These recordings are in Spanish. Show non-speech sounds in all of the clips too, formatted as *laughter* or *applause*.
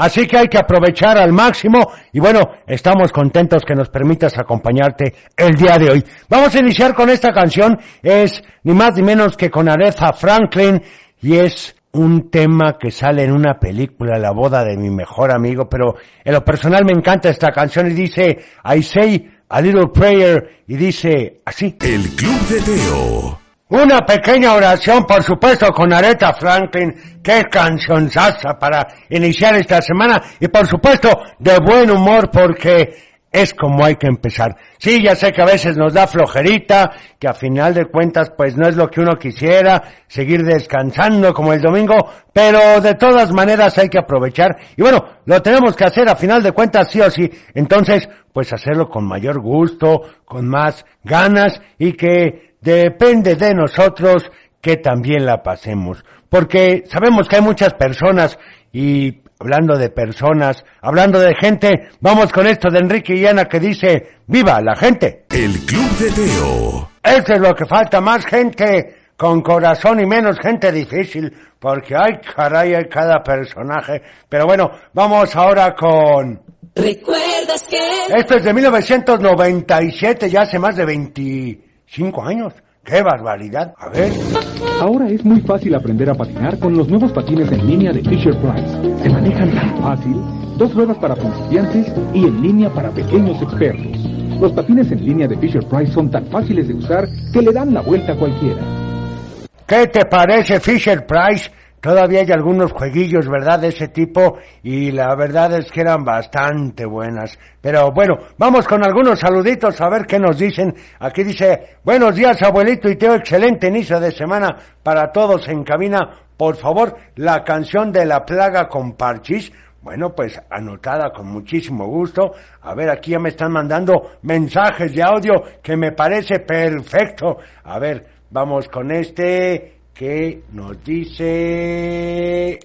así que hay que aprovechar al máximo y bueno, estamos contentos que nos permitas acompañarte el día de hoy. Vamos a iniciar con esta canción, es ni más ni menos que con Aretha Franklin y es un tema que sale en una película, La boda de mi mejor amigo, pero en lo personal me encanta esta canción y dice, I say a little prayer y dice así. El Club de Teo. Una pequeña oración, por supuesto, con Aretha Franklin. Qué canción sasa para iniciar esta semana. Y por supuesto, de buen humor porque es como hay que empezar. Sí, ya sé que a veces nos da flojerita, que a final de cuentas pues no es lo que uno quisiera, seguir descansando como el domingo, pero de todas maneras hay que aprovechar. Y bueno, lo tenemos que hacer a final de cuentas sí o sí. Entonces, pues hacerlo con mayor gusto, con más ganas y que depende de nosotros que también la pasemos. Porque sabemos que hay muchas personas y hablando de personas, hablando de gente, vamos con esto de Enrique y Ana que dice, viva la gente. El Club de Teo. Eso es lo que falta, más gente con corazón y menos gente difícil, porque hay caray, hay cada personaje. Pero bueno, vamos ahora con... ¿Recuerdas que? Esto es de 1997, ya hace más de 25 años. ¡Qué barbaridad! A ver. Ahora es muy fácil aprender a patinar con los nuevos patines en línea de Fisher Price. Se manejan tan fácil, dos ruedas para principiantes y en línea para pequeños expertos. Los patines en línea de Fisher Price son tan fáciles de usar que le dan la vuelta a cualquiera. ¿Qué te parece Fisher Price? Todavía hay algunos jueguillos, ¿verdad? De ese tipo y la verdad es que eran bastante buenas. Pero bueno, vamos con algunos saluditos a ver qué nos dicen. Aquí dice, buenos días abuelito y Teo, excelente inicio de semana para todos en cabina. Por favor, la canción de la plaga con parchis. Bueno, pues anotada con muchísimo gusto. A ver, aquí ya me están mandando mensajes de audio que me parece perfecto. A ver, vamos con este que nos dice...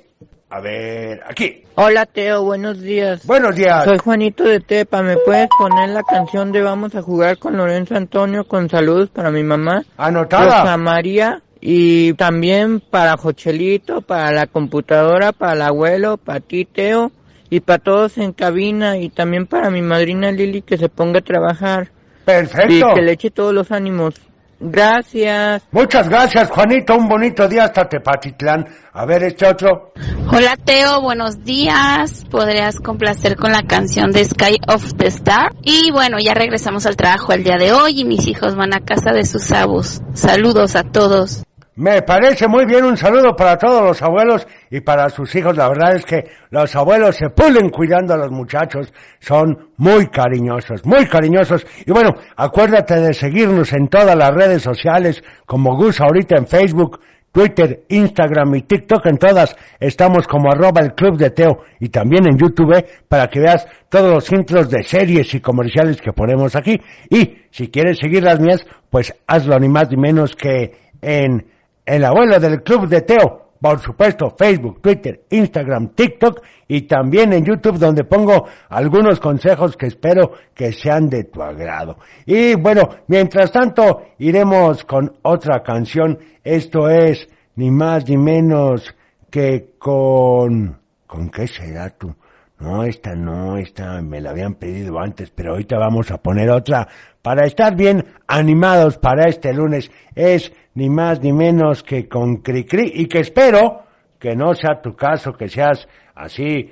A ver, aquí. Hola Teo, buenos días. Buenos días. Soy Juanito de Tepa, ¿me puedes poner la canción de Vamos a jugar con Lorenzo Antonio con saludos para mi mamá? Anotada. Rosa María y también para Jochelito, para la computadora, para el abuelo, para ti Teo y para todos en cabina y también para mi madrina Lili que se ponga a trabajar y Perfecto. que le eche todos los ánimos. Gracias. Muchas gracias, Juanito. Un bonito día hasta Tepatitlán. A ver, este otro. Hola Teo, buenos días. ¿Podrías complacer con la canción de Sky of the Star? Y bueno, ya regresamos al trabajo el día de hoy y mis hijos van a casa de sus abus. Saludos a todos. Me parece muy bien un saludo para todos los abuelos y para sus hijos. La verdad es que los abuelos se pulen cuidando a los muchachos. Son muy cariñosos, muy cariñosos. Y bueno, acuérdate de seguirnos en todas las redes sociales como Gus ahorita en Facebook, Twitter, Instagram y TikTok. En todas estamos como arroba el club de Teo y también en YouTube eh, para que veas todos los intros de series y comerciales que ponemos aquí. Y si quieres seguir las mías, pues hazlo ni más ni menos que en el abuelo del club de Teo. Por supuesto, Facebook, Twitter, Instagram, TikTok y también en YouTube donde pongo algunos consejos que espero que sean de tu agrado. Y bueno, mientras tanto iremos con otra canción. Esto es ni más ni menos que con... ¿Con qué será tú? No, esta no, esta me la habían pedido antes, pero ahorita vamos a poner otra para estar bien animados para este lunes. Es ni más ni menos que con Cricri y que espero que no sea tu caso, que seas así,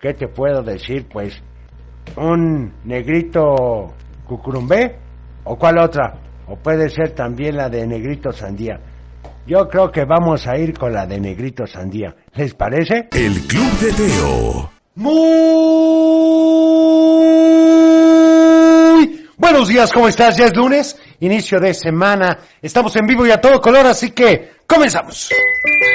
¿qué te puedo decir? Pues un negrito cucurumbé o cuál otra, o puede ser también la de negrito sandía. Yo creo que vamos a ir con la de negrito sandía. ¿Les parece? El Club de Teo. Muy buenos días, ¿cómo estás? Ya es lunes, inicio de semana. Estamos en vivo y a todo color, así que comenzamos.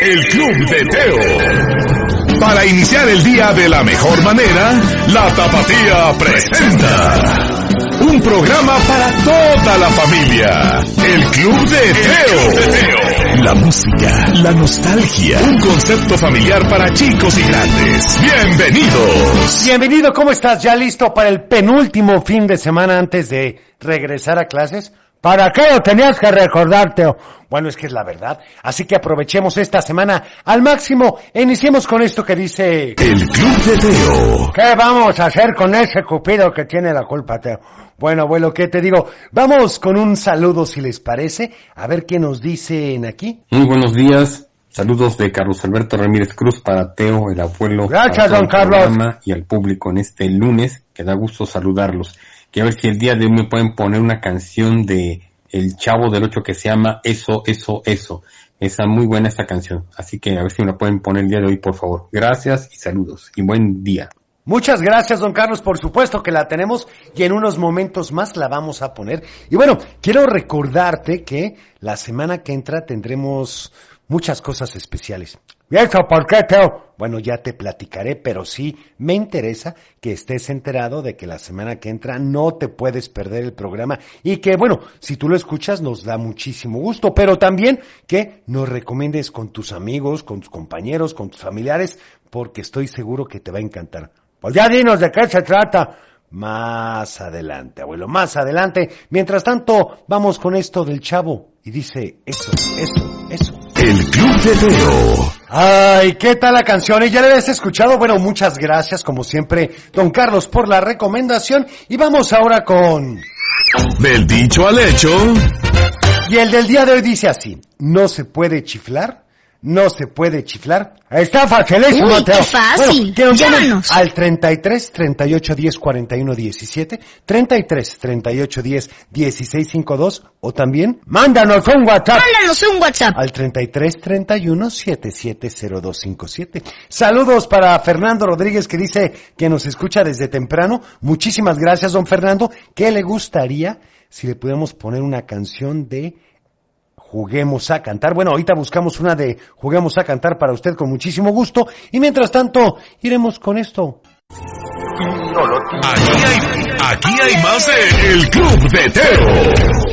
El Club de Teo. Para iniciar el día de la mejor manera, la Tapatía presenta un programa para toda la familia. El Club de Teo. La música, la nostalgia, un concepto familiar para chicos y grandes. Bienvenidos. Bienvenido, ¿cómo estás? ¿Ya listo para el penúltimo fin de semana antes de regresar a clases? ¿Para qué lo tenías que recordarte? Bueno, es que es la verdad. Así que aprovechemos esta semana al máximo e iniciemos con esto que dice... El Club de Teo. ¿Qué vamos a hacer con ese cupido que tiene la culpa, Teo? Bueno, abuelo, ¿qué te digo? Vamos con un saludo, si les parece, a ver qué nos dicen aquí. Muy buenos días. Saludos de Carlos Alberto Ramírez Cruz para Teo, el abuelo. Gracias, don Carlos. Y al público en este lunes, que da gusto saludarlos. Quiero ver si el día de hoy me pueden poner una canción de El Chavo del Ocho que se llama Eso, Eso, Eso. Esa muy buena esta canción. Así que a ver si me la pueden poner el día de hoy, por favor. Gracias y saludos. Y buen día. Muchas gracias, don Carlos. Por supuesto que la tenemos y en unos momentos más la vamos a poner. Y bueno, quiero recordarte que la semana que entra tendremos muchas cosas especiales. ¿Y eso por qué, Teo? Bueno, ya te platicaré, pero sí me interesa que estés enterado de que la semana que entra no te puedes perder el programa y que, bueno, si tú lo escuchas nos da muchísimo gusto, pero también que nos recomiendes con tus amigos, con tus compañeros, con tus familiares, porque estoy seguro que te va a encantar. Pues ya dinos de qué se trata. Más adelante, abuelo, más adelante. Mientras tanto, vamos con esto del chavo. Y dice, eso, eso, eso. El Club de Teo. Ay, ¿qué tal la canción? ¿Y ya la habías escuchado? Bueno, muchas gracias, como siempre, don Carlos, por la recomendación. Y vamos ahora con... Del dicho al hecho. Y el del día de hoy dice así, no se puede chiflar, no se puede chiflar. Está facilísimo, Uy, qué fácil. Bueno, Llámanos. al 33 38 10 41 17, 33 38 10 16 52 o también mándanos un WhatsApp Mándanos un WhatsApp. al 33 31 770257. Saludos para Fernando Rodríguez que dice que nos escucha desde temprano. Muchísimas gracias, don Fernando. ¿Qué le gustaría si le pudiéramos poner una canción de Juguemos a cantar? Bueno, ahorita buscamos una de Juguemos a cantar para usted con muchísimo gusto. Y mientras tanto, iremos con esto. Aquí hay, aquí hay más de El Club de Teo.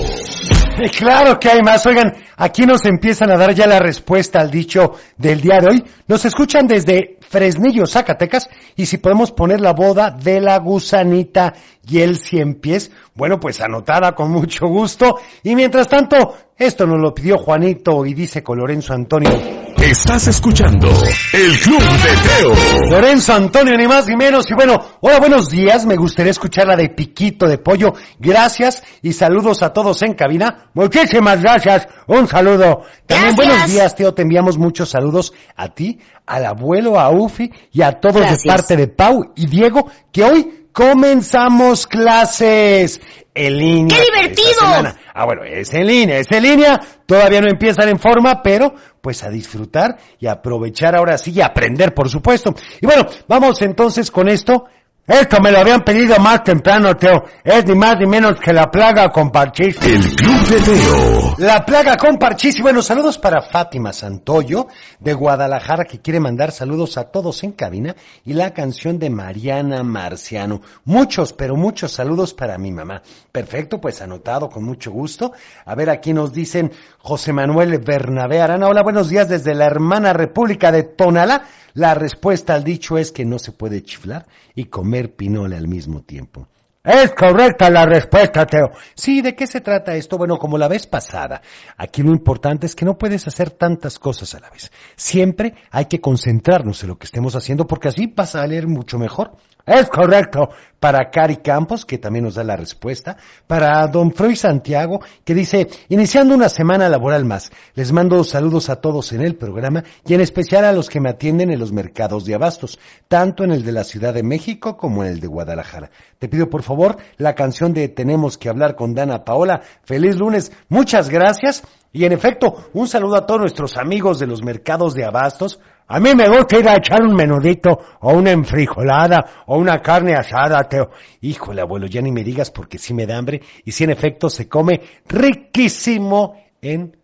Claro que hay más. Oigan, aquí nos empiezan a dar ya la respuesta al dicho del día de hoy. Nos escuchan desde Fresnillo, Zacatecas. Y si podemos poner la boda de la gusanita y el cien pies, bueno, pues anotada con mucho gusto. Y mientras tanto, esto nos lo pidió Juanito y dice con Lorenzo Antonio. Estás escuchando El Club de Teo. Lorenzo Antonio, ni más ni menos. Y bueno, hola, buenos días. Me gustaría escuchar la de Piquito de Pollo. Gracias y saludos a todos en cabina. Muchísimas gracias. Un saludo. También Gracias. buenos días, Teo. Te enviamos muchos saludos a ti, al abuelo, a Ufi y a todos de parte de Pau y Diego, que hoy comenzamos clases en línea. ¡Qué divertido! Ah, bueno, es en línea, es en línea. Todavía no empiezan en forma, pero pues a disfrutar y aprovechar ahora sí y aprender, por supuesto. Y bueno, vamos entonces con esto. Esto me lo habían pedido más temprano, Teo. Es ni más ni menos que la plaga con parchís. El Club de Teo. La plaga con parchís. Y bueno, saludos para Fátima Santoyo de Guadalajara que quiere mandar saludos a todos en cabina y la canción de Mariana Marciano. Muchos, pero muchos saludos para mi mamá. Perfecto, pues anotado con mucho gusto. A ver, aquí nos dicen José Manuel Bernabé Arana. Hola, buenos días desde la hermana República de Tonalá. La respuesta al dicho es que no se puede chiflar y comer pinole al mismo tiempo. Es correcta la respuesta, Teo. Sí, ¿de qué se trata esto? Bueno, como la vez pasada, aquí lo importante es que no puedes hacer tantas cosas a la vez. Siempre hay que concentrarnos en lo que estemos haciendo porque así va a salir mucho mejor. Es correcto. Para Cari Campos, que también nos da la respuesta. Para Don Freud Santiago, que dice, iniciando una semana laboral más, les mando saludos a todos en el programa y en especial a los que me atienden en los mercados de abastos, tanto en el de la Ciudad de México como en el de Guadalajara. Te pido por favor la canción de Tenemos que hablar con Dana Paola. Feliz lunes. Muchas gracias. Y en efecto, un saludo a todos nuestros amigos de los mercados de abastos. A mí me gusta ir a echar un menudito o una enfrijolada o una carne asada, Teo. Híjole, abuelo, ya ni me digas porque sí me da hambre y sí en efecto se come riquísimo en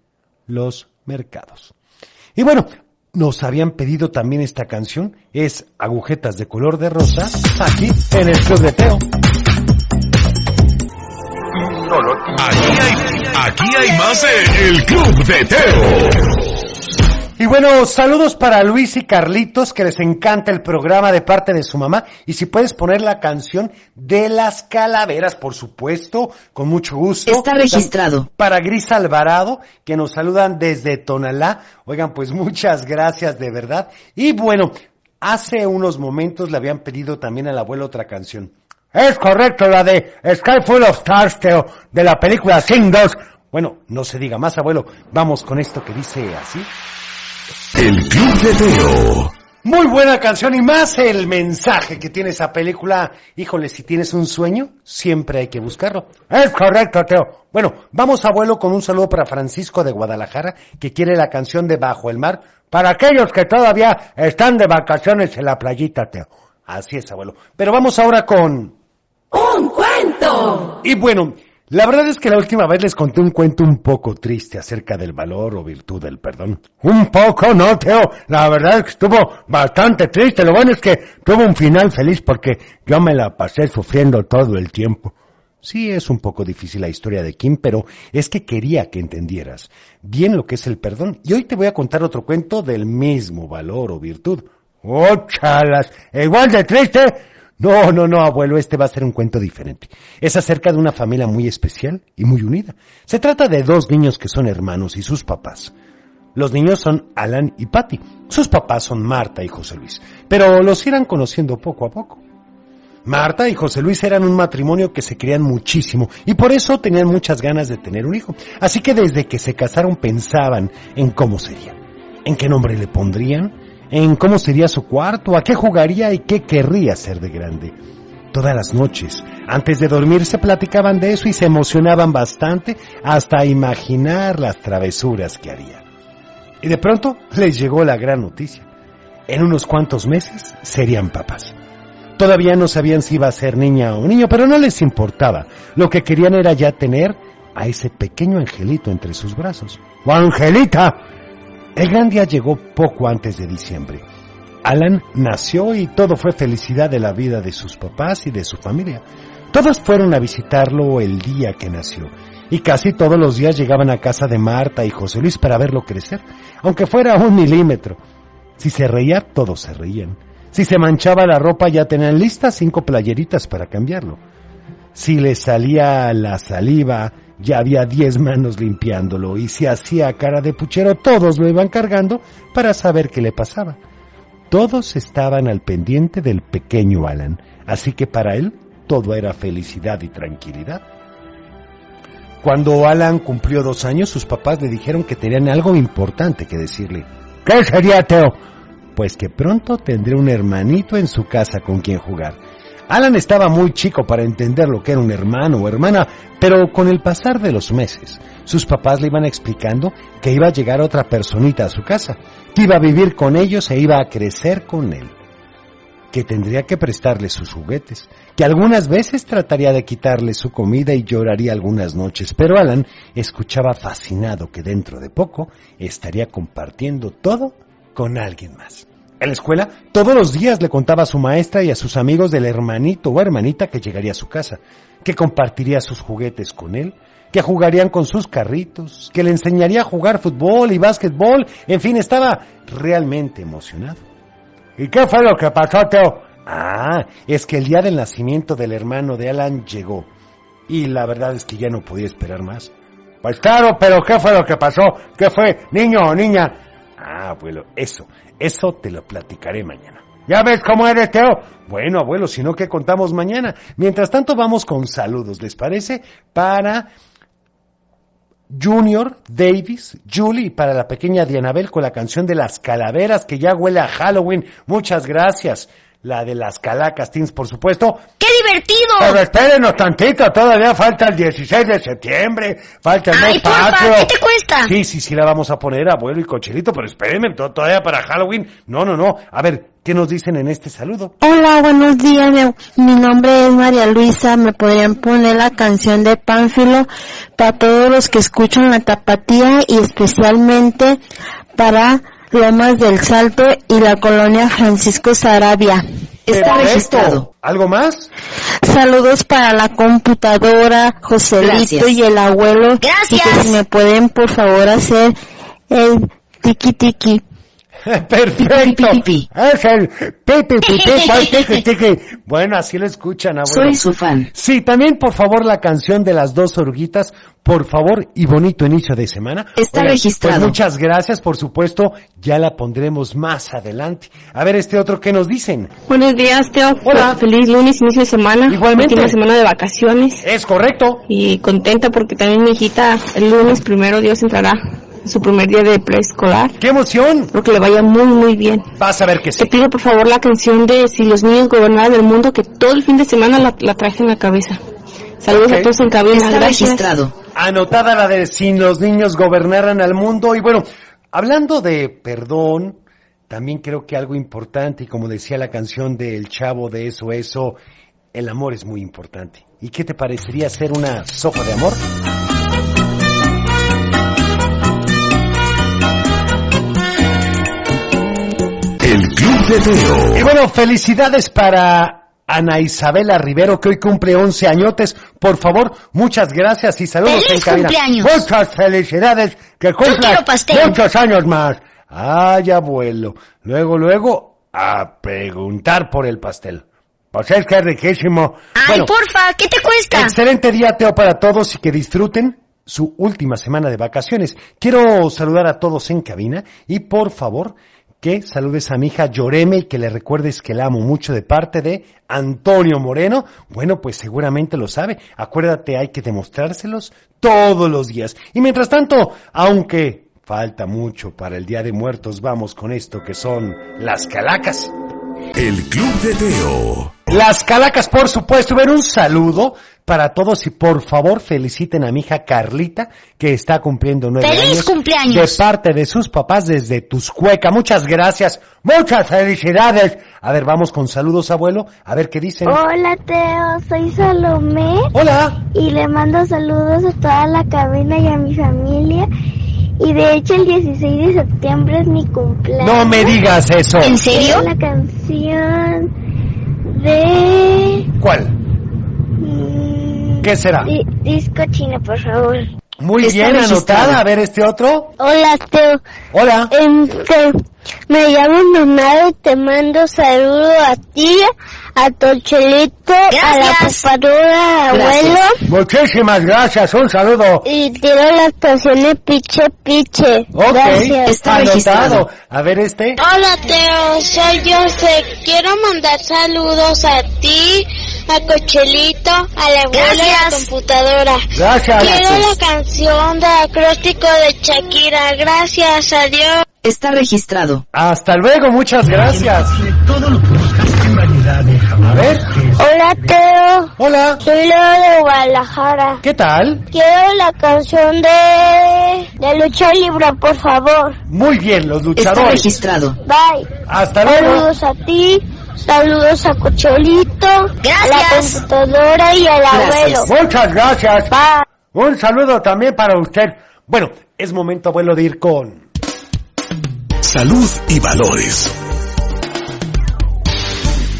los mercados. Y bueno, nos habían pedido también esta canción. Es Agujetas de color de rosa, aquí en el Club de Teo. Aquí hay, más de El Club de Teo. Y bueno, saludos para Luis y Carlitos, que les encanta el programa de parte de su mamá. Y si puedes poner la canción de las calaveras, por supuesto, con mucho gusto. Está registrado. Para Gris Alvarado, que nos saludan desde Tonalá. Oigan, pues muchas gracias de verdad. Y bueno, hace unos momentos le habían pedido también al abuelo otra canción. Es correcto, la de Sky Full of Stars, Teo, de la película Sing 2. Bueno, no se diga más, abuelo. Vamos con esto que dice así. El Club de Teo. Muy buena canción y más el mensaje que tiene esa película. Híjole, si tienes un sueño, siempre hay que buscarlo. Es correcto, Teo. Bueno, vamos abuelo con un saludo para Francisco de Guadalajara, que quiere la canción de Bajo el Mar, para aquellos que todavía están de vacaciones en la playita, Teo. Así es, abuelo. Pero vamos ahora con... ¡Un cuento! Y bueno, la verdad es que la última vez les conté un cuento un poco triste acerca del valor o virtud del perdón. Un poco, no, Teo. La verdad es que estuvo bastante triste. Lo bueno es que tuvo un final feliz porque yo me la pasé sufriendo todo el tiempo. Sí, es un poco difícil la historia de Kim, pero es que quería que entendieras bien lo que es el perdón. Y hoy te voy a contar otro cuento del mismo valor o virtud. ¡Oh, chalas! Igual de triste, no, no, no, abuelo, este va a ser un cuento diferente. Es acerca de una familia muy especial y muy unida. Se trata de dos niños que son hermanos y sus papás. Los niños son Alan y Patty. Sus papás son Marta y José Luis, pero los irán conociendo poco a poco. Marta y José Luis eran un matrimonio que se querían muchísimo y por eso tenían muchas ganas de tener un hijo. Así que desde que se casaron pensaban en cómo sería, en qué nombre le pondrían, en cómo sería su cuarto, a qué jugaría y qué querría ser de grande. Todas las noches, antes de dormir, se platicaban de eso y se emocionaban bastante hasta imaginar las travesuras que haría. Y de pronto les llegó la gran noticia. En unos cuantos meses serían papás. Todavía no sabían si iba a ser niña o niño, pero no les importaba. Lo que querían era ya tener a ese pequeño angelito entre sus brazos. ¡Oh, Angelita! El gran día llegó poco antes de diciembre. Alan nació y todo fue felicidad de la vida de sus papás y de su familia. Todos fueron a visitarlo el día que nació y casi todos los días llegaban a casa de Marta y José Luis para verlo crecer, aunque fuera un milímetro. Si se reía, todos se reían. Si se manchaba la ropa, ya tenían listas cinco playeritas para cambiarlo. Si le salía la saliva, ya había diez manos limpiándolo y si hacía cara de puchero todos lo iban cargando para saber qué le pasaba. Todos estaban al pendiente del pequeño Alan, así que para él todo era felicidad y tranquilidad. Cuando Alan cumplió dos años, sus papás le dijeron que tenían algo importante que decirle. ¿Qué sería, Teo? Pues que pronto tendré un hermanito en su casa con quien jugar. Alan estaba muy chico para entender lo que era un hermano o hermana, pero con el pasar de los meses, sus papás le iban explicando que iba a llegar otra personita a su casa, que iba a vivir con ellos e iba a crecer con él, que tendría que prestarle sus juguetes, que algunas veces trataría de quitarle su comida y lloraría algunas noches, pero Alan escuchaba fascinado que dentro de poco estaría compartiendo todo con alguien más. En la escuela, todos los días le contaba a su maestra y a sus amigos del hermanito o hermanita que llegaría a su casa, que compartiría sus juguetes con él, que jugarían con sus carritos, que le enseñaría a jugar fútbol y básquetbol, en fin, estaba realmente emocionado. ¿Y qué fue lo que pasó, Teo? Ah, es que el día del nacimiento del hermano de Alan llegó, y la verdad es que ya no podía esperar más. Pues claro, pero ¿qué fue lo que pasó? ¿Qué fue, niño o niña? Ah, abuelo, eso, eso te lo platicaré mañana. ¿Ya ves cómo eres, Teo? Bueno, abuelo, si no, ¿qué contamos mañana? Mientras tanto, vamos con saludos, ¿les parece? Para Junior, Davis, Julie y para la pequeña Dianabel con la canción de las calaveras que ya huele a Halloween. Muchas gracias. La de las calacas teens, por supuesto. ¡Qué divertido! Pero espérenos tantito, todavía falta el 16 de septiembre, falta el Ay, mes patrio. ¿qué te cuesta? Sí, sí, sí la vamos a poner, abuelo y cochelito, pero espérenme, to- todavía para Halloween. No, no, no. A ver, ¿qué nos dicen en este saludo? Hola, buenos días. Mi nombre es María Luisa. ¿Me podrían poner la canción de Pánfilo para todos los que escuchan la tapatía y especialmente para Lomas del Salto y la colonia Francisco Sarabia. Está Perfecto. registrado. ¿Algo más? Saludos para la computadora, Joselito Gracias. y el abuelo. Gracias. Y que si me pueden por favor hacer el tiki tiki. *laughs* Perfecto. Es el. *laughs* Bueno, así lo escuchan, abuelo. Soy su fan. Sí, también por favor la canción de las dos oruguitas, por favor, y bonito inicio de semana. Está Oigan, registrado. Pues muchas gracias, por supuesto, ya la pondremos más adelante. A ver este otro, ¿qué nos dicen? Buenos días, Teo. Hola. Feliz lunes, inicio de semana. Igualmente. Última semana de vacaciones. Es correcto. Y contenta porque también mi hijita el lunes primero Dios entrará en su primer día de preescolar. ¡Qué emoción! Espero que le vaya muy, muy bien. Vas a ver que sí. Te pido por favor la canción de Si los niños gobernaran el mundo que todo el fin de semana la, la traje en la cabeza. Saludos a todos en cabina. Está Gracias. registrado. Anotada la de si los niños gobernaran al mundo. Y bueno, hablando de perdón, también creo que algo importante, y como decía la canción del chavo de eso, eso, el amor es muy importante. ¿Y qué te parecería hacer una sopa de amor? El Club de Y bueno, felicidades para Ana Isabela Rivero, que hoy cumple 11 añotes. Por favor, muchas gracias y saludos ¡Feliz en cabina. cumpleaños! Muchas felicidades, que cumplas muchos años más. Ay, abuelo. Luego, luego, a preguntar por el pastel. Pues es que es riquísimo. Ay, Bueno, porfa, ¿qué te cuesta? Excelente día, Teo, para todos y que disfruten su última semana de vacaciones. Quiero saludar a todos en cabina y por favor saludes a mi hija Lloreme y que le recuerdes que la amo mucho de parte de Antonio Moreno. Bueno, pues seguramente lo sabe. Acuérdate, hay que demostrárselos todos los días. Y mientras tanto, aunque falta mucho para el Día de Muertos, vamos con esto que son las calacas. El Club de Teo. Las calacas, por supuesto, ver un saludo para todos y por favor feliciten a mi hija Carlita que está cumpliendo nueve ¡Feliz años cumpleaños! de parte de sus papás desde Tuscueca. Muchas gracias, muchas felicidades. A ver, vamos con saludos, abuelo. A ver qué dicen. Hola Teo, soy Salomé Hola. y le mando saludos a toda la cabina y a mi familia. Y de hecho el 16 de septiembre es mi cumpleaños. No me digas eso. ¿En serio? La canción de... ¿Cuál? mm, ¿Qué será? di- disco chino, por favor. Muy bien anotada. A ver este otro. Hola Teo, Hola. Que me llamo mamá y te mando saludo a ti, a Tochelito, a la Gracias. abuelo. Muchísimas gracias. Un saludo. Y quiero las canciones Piche Piche. Ok. Gracias. Está anotado. A ver este. Hola Teo, soy José. Quiero mandar saludos a ti, a Cochelito, a la abuela y a la Gracias. computadora. Gracias. Quiero la canción de acróstico de Shakira. Gracias, adiós. Está registrado. Hasta luego. Muchas gracias. A ver. Hola Teo, Hola. soy Leo de Guadalajara. ¿Qué tal? Quiero la canción de, de lucha libre, por favor. Muy bien, los Está luchadores. registrado. Bye. Hasta luego. Saludos a ti, saludos a Cochelito, a la Gracias. computadora y al Gracias. abuelo. Muchas gracias. Bye. Un saludo también para usted. Bueno, es momento, abuelo, de ir con... Salud y valores.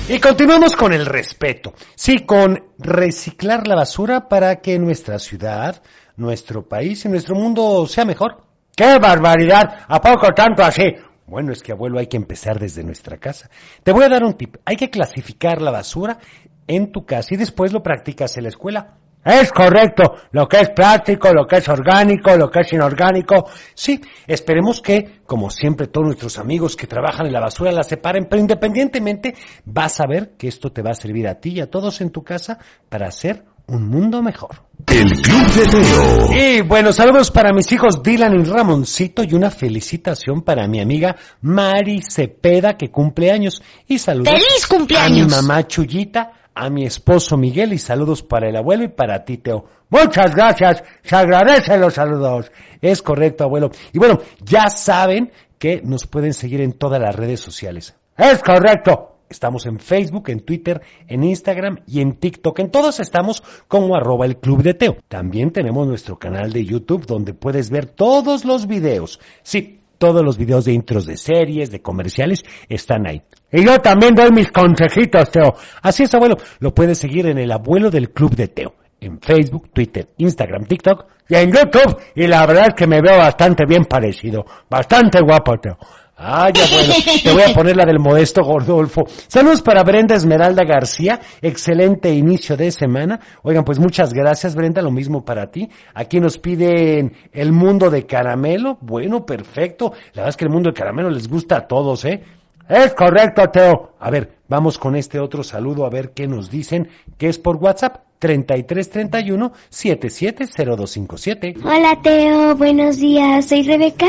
Y continuamos con el respeto. Sí, con reciclar la basura para que nuestra ciudad, nuestro país y nuestro mundo sea mejor. ¡Qué barbaridad! ¿A poco tanto así? Bueno, es que abuelo hay que empezar desde nuestra casa. Te voy a dar un tip. Hay que clasificar la basura en tu casa y después lo practicas en la escuela. Es correcto, lo que es práctico, lo que es orgánico, lo que es inorgánico. Sí, esperemos que, como siempre, todos nuestros amigos que trabajan en la basura la separen, pero independientemente vas a ver que esto te va a servir a ti y a todos en tu casa para hacer un mundo mejor. El Club de Teo. Y bueno, saludos para mis hijos Dylan y Ramoncito y una felicitación para mi amiga Mari Cepeda que cumple años. Y saludos ¡Feliz a mi cumpleaños! mamá Chuyita, a mi esposo Miguel y saludos para el abuelo y para ti, Teo. Muchas gracias, se agradecen los saludos. Es correcto, abuelo. Y bueno, ya saben que nos pueden seguir en todas las redes sociales. Es correcto. Estamos en Facebook, en Twitter, en Instagram y en TikTok. En todos estamos como arroba el Club de Teo. También tenemos nuestro canal de YouTube donde puedes ver todos los videos. Sí, todos los videos de intros de series, de comerciales, están ahí. Y yo también doy mis consejitos, Teo. Así es, abuelo. Lo puedes seguir en el abuelo del club de Teo. En Facebook, Twitter, Instagram, TikTok y en YouTube. Y la verdad es que me veo bastante bien parecido. Bastante guapo, Teo. Ay, abuelo, te voy a poner la del modesto Gordolfo. Saludos para Brenda Esmeralda García, excelente inicio de semana. Oigan, pues muchas gracias Brenda, lo mismo para ti. Aquí nos piden el mundo de caramelo. Bueno, perfecto. La verdad es que el mundo de caramelo les gusta a todos, ¿eh? Es correcto, Teo. A ver, vamos con este otro saludo a ver qué nos dicen, que es por WhatsApp. 3331 770257. Hola Teo, buenos días. Soy Rebeca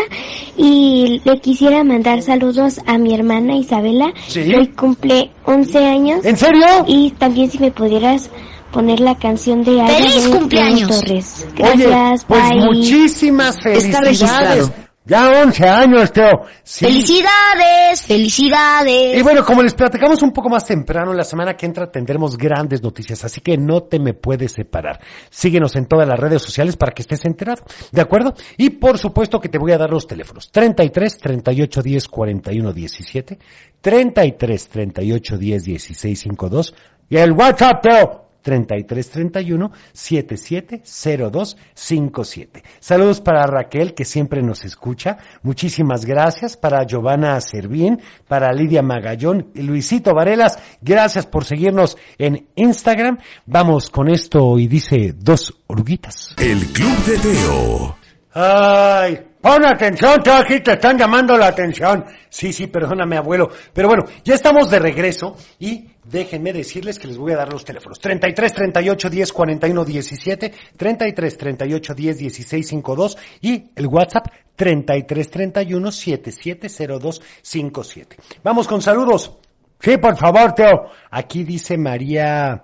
y le quisiera mandar saludos a mi hermana Isabela. Sí. Hoy cumple 11 años. ¿En serio? Y también si me pudieras poner la canción de Ada ¡Feliz de cumpleaños! Torres. Oye, Gracias, pues bye. muchísimas Está felicidades. Ya 11 años, Teo. Sí. ¡Felicidades! ¡Felicidades! Y bueno, como les platicamos un poco más temprano, la semana que entra tendremos grandes noticias, así que no te me puedes separar. Síguenos en todas las redes sociales para que estés enterado, ¿de acuerdo? Y por supuesto que te voy a dar los teléfonos. 33 38 10 41 17, 33 38 10 16 52 y el WhatsApp, Teo. 33 31 7702 57. Saludos para Raquel, que siempre nos escucha. Muchísimas gracias. Para Giovanna Servín, para Lidia Magallón y Luisito Varelas. Gracias por seguirnos en Instagram. Vamos con esto y dice dos oruguitas. El Club de Teo. Ay, pon atención, Teo, aquí te están llamando la atención. Sí, sí, perdóname, abuelo. Pero bueno, ya estamos de regreso y déjenme decirles que les voy a dar los teléfonos. 33 38 10 41 17, 33 38 10 16 52 y el WhatsApp 33 31 7702 57. Vamos con saludos. Sí, por favor, Teo. Aquí dice María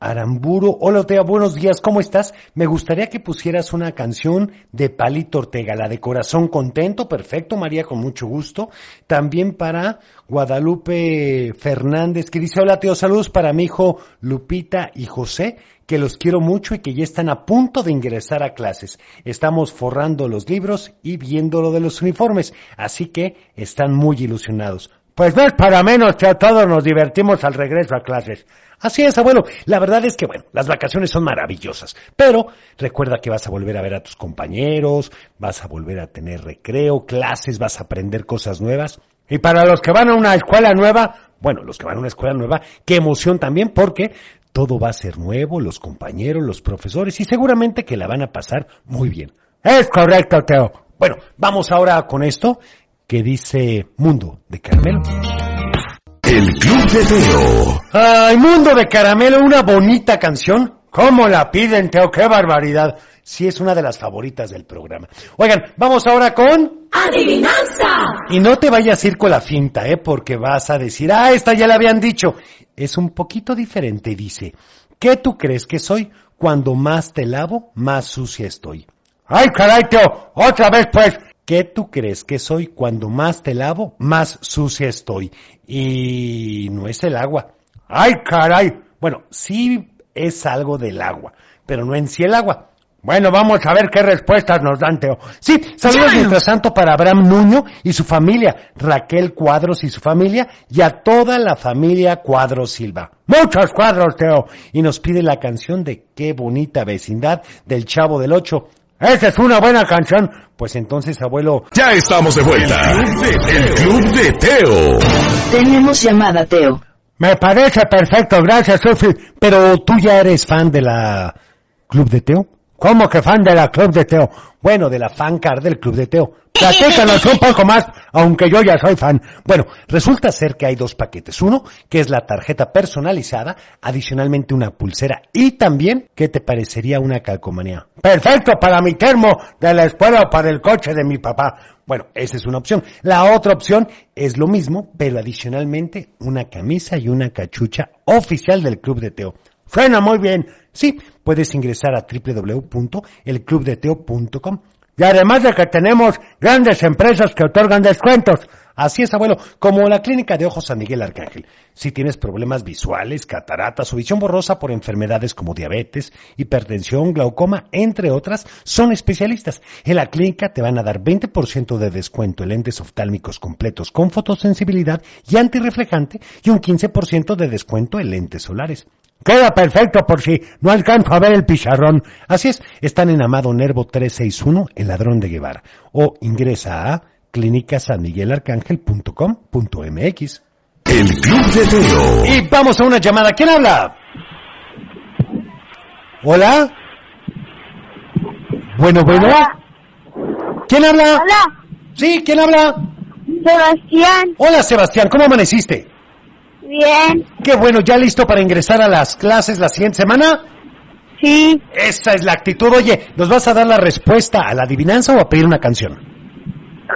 Aramburu. Hola, Teo, buenos días, ¿cómo estás? Me gustaría que pusieras una canción de Palito Ortega, la de Corazón Contento. Perfecto, María, con mucho gusto. También para Guadalupe Fernández, que dice, hola, Teo, saludos para mi hijo Lupita y José, que los quiero mucho y que ya están a punto de ingresar a clases. Estamos forrando los libros y viendo lo de los uniformes, así que están muy ilusionados. Pues no es para menos que a todos nos divertimos al regreso a clases. Así es, abuelo. La verdad es que, bueno, las vacaciones son maravillosas. Pero recuerda que vas a volver a ver a tus compañeros, vas a volver a tener recreo, clases, vas a aprender cosas nuevas. Y para los que van a una escuela nueva, bueno, los que van a una escuela nueva, qué emoción también porque todo va a ser nuevo, los compañeros, los profesores y seguramente que la van a pasar muy bien. Es correcto, Teo. Bueno, vamos ahora con esto que dice Mundo de Carmelo. El Club de Teo. Ay, Mundo de Caramelo, una bonita canción. ¿Cómo la piden, Teo? ¡Qué barbaridad! Sí, es una de las favoritas del programa. Oigan, vamos ahora con... ¡Adivinanza! Y no te vayas a ir con la finta, ¿eh? Porque vas a decir, ah, esta ya la habían dicho. Es un poquito diferente, dice. ¿Qué tú crees que soy? Cuando más te lavo, más sucia estoy. ¡Ay, caray, Teo! ¡Otra vez, pues! ¿Qué tú crees que soy? Cuando más te lavo, más sucia estoy. Y no es el agua. ¡Ay, caray! Bueno, sí es algo del agua, pero no en sí el agua. Bueno, vamos a ver qué respuestas nos dan, Teo. Sí, saludos mientras tanto para Abraham Nuño y su familia, Raquel Cuadros y su familia, y a toda la familia Cuadros Silva. Muchos cuadros, Teo. Y nos pide la canción de Qué bonita vecindad del Chavo del Ocho. Esa es una buena canción. Pues entonces, abuelo, Ya estamos de vuelta. El Club de Teo. Tenemos llamada, Teo. me parece perfecto, gracias, Sofi. Pero tú ya eres fan de la Club de Teo. ¿Cómo que fan de la Club de Teo? Bueno, de la fan card del Club de Teo. Platícanos un poco más, aunque yo ya soy fan. Bueno, resulta ser que hay dos paquetes. Uno, que es la tarjeta personalizada, adicionalmente una pulsera y también, ¿qué te parecería una calcomanía? Perfecto para mi termo de la escuela o para el coche de mi papá. Bueno, esa es una opción. La otra opción es lo mismo, pero adicionalmente una camisa y una cachucha oficial del Club de Teo. Suena muy bien. Sí, puedes ingresar a www.elclubdeteo.com. Y además de que tenemos grandes empresas que otorgan descuentos. Así es, abuelo, como la clínica de ojos San Miguel Arcángel. Si tienes problemas visuales, cataratas o visión borrosa por enfermedades como diabetes, hipertensión, glaucoma, entre otras, son especialistas. En la clínica te van a dar 20% de descuento en lentes oftálmicos completos con fotosensibilidad y antirreflejante y un 15% de descuento en lentes solares. Queda perfecto por si no alcanzo a ver el pizarrón. Así es, están en Amado Nervo 361, el ladrón de Guevara. O ingresa a clínicasanmiguelarcángel.com.mx. El Club de Teo. Y vamos a una llamada. ¿Quién habla? ¿Hola? Bueno, bueno. ¿Quién habla? Hola. Sí, ¿quién habla? Sebastián. Hola, Sebastián. ¿Cómo amaneciste? Bien. Qué bueno, ¿ya listo para ingresar a las clases la siguiente semana? Sí. Esa es la actitud. Oye, ¿nos vas a dar la respuesta a la adivinanza o a pedir una canción?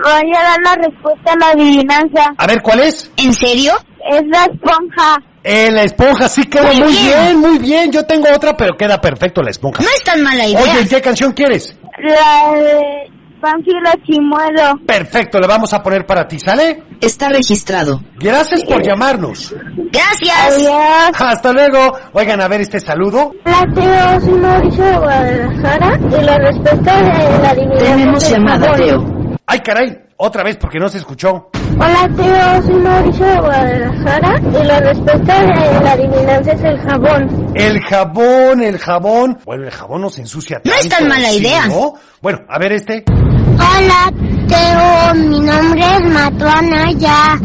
Voy a dar la respuesta a la adivinanza. A ver, ¿cuál es? ¿En serio? Es la esponja. Eh, la esponja, sí queda muy, Muy bien. bien. muy bien. Yo tengo otra, pero queda perfecto la esponja. No es tan mala idea. Oye, ¿y ¿qué canción quieres? La de Panfilo Chimuelo. Perfecto, le vamos a poner para ti, ¿sale? Está registrado. Gracias por llamarnos. Gracias. Adiós. Hasta luego. Oigan, a ver este saludo. Hola, Teo. Soy Mauricio de Guadalajara. Y la respuesta de la adivinanza Tenemos es llamada. Teo. Ay, caray, otra vez porque no se escuchó. Hola, Teo. Soy Mauricio de Guadalajara. Y la respuesta de la adivinanza es el jabón. El jabón, el jabón. Bueno, el jabón nos ensucia No es tan mala ¿sí, idea. no? Bueno, a ver este. Hola, Teo. Mi nombre es Matuana ya.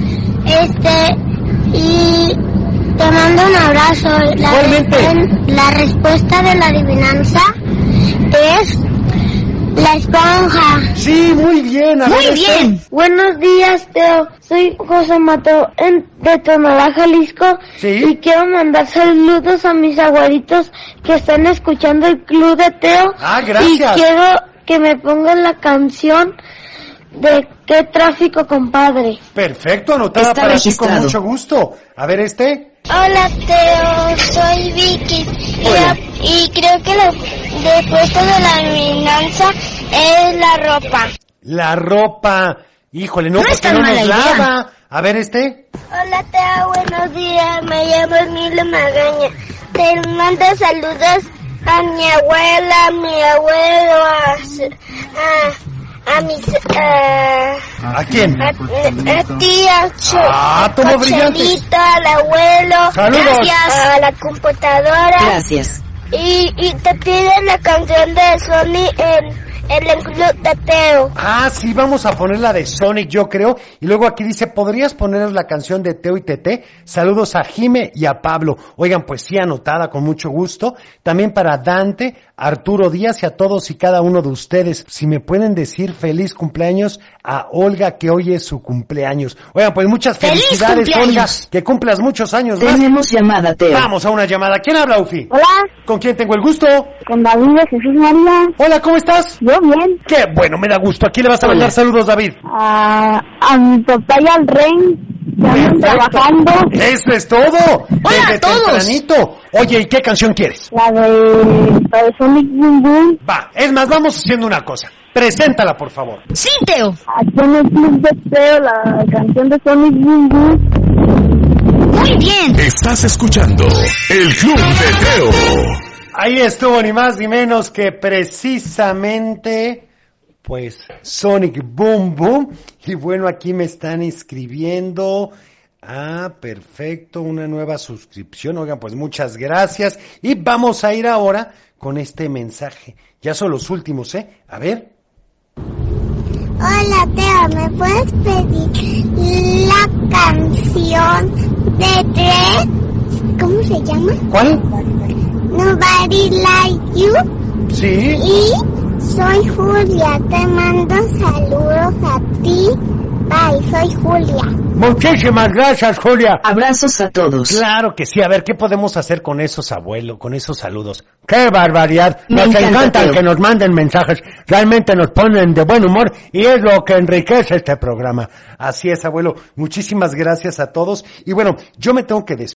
Este. Y te mando un abrazo. La, Igualmente. la respuesta de la adivinanza es la esponja. Sí, muy bien. A Muy ver este. bien. Buenos días, Teo. Soy José Mato en, de Tonalá, Jalisco. Sí. Y quiero mandar saludos a mis abuelitos que están escuchando el Club de Teo. Ah, gracias. Y quiero que me pongan la canción de qué tráfico, compadre. Perfecto, anotada Está para ti con mucho gusto. A ver este. Hola, Teo. Soy Vicky. Y, creo que la respuesta de la es la ropa. La ropa. Híjole, no, No porque no nos idea. lava. A ver este. Hola, Teo, buenos días. Me llamo Emilio Magaña. Te mando saludos a mi abuela, a mi abuelo, a, a, a mis... A, ¿A quién? a, a ti, a Cho- Ah, al abuelo. Saludos. Gracias. A la computadora. Gracias. Y, y te piden la canción de Sony en, el de Teo. Ah, sí, vamos a poner la de Sonic, yo creo. Y luego aquí dice, ¿podrías poner la canción de Teo y Tete? Saludos a Jime y a Pablo. Oigan, pues sí, anotada con mucho gusto. También para Dante, Arturo Díaz y a todos y cada uno de ustedes. Si me pueden decir feliz cumpleaños a Olga, que hoy es su cumpleaños. Oigan, pues muchas ¡Feliz felicidades, Olga. Que cumplas muchos años más. Tenemos llamada, Teo. Vamos a una llamada. ¿Quién habla, Ufi? Hola, ¿Con quién tengo el gusto? con David de Jesús María. Hola, ¿cómo estás? Yo bien. Qué bueno, me da gusto. ¿A quién le vas a mandar saludos, David? a, a mi papá y al rey. Trabajando. Eso es todo. Hola Desde a todos. tempranito. Oye, ¿y qué canción quieres? La de, la de Sonic Boom Boom. Va, es más, vamos haciendo una cosa. Preséntala, por favor. Sí, Teo. Aquí en el club de Teo, la canción de Sonic Boom Boom. Muy bien. Estás escuchando El Club de Teo. Ahí estuvo ni más ni menos que precisamente, pues, Sonic Boom Boom. Y bueno, aquí me están escribiendo. Ah, perfecto, una nueva suscripción. Oigan, pues muchas gracias. Y vamos a ir ahora con este mensaje. Ya son los últimos, ¿eh? A ver. Hola Teo, ¿me puedes pedir la canción de Dredd? ¿Cómo se llama? ¿Cuál? Nobody Like You. Sí. Y soy Julia, te mando saludos a ti. Bye, soy Julia. Muchísimas gracias, Julia. Abrazos a todos. Claro que sí. A ver, ¿qué podemos hacer con esos abuelos, con esos saludos? ¡Qué barbaridad! Me nos encanta, que nos manden mensajes. Realmente nos ponen de buen humor y es lo que enriquece este programa. Así es, abuelo. Muchísimas gracias a todos. Y bueno, yo me tengo que despedir.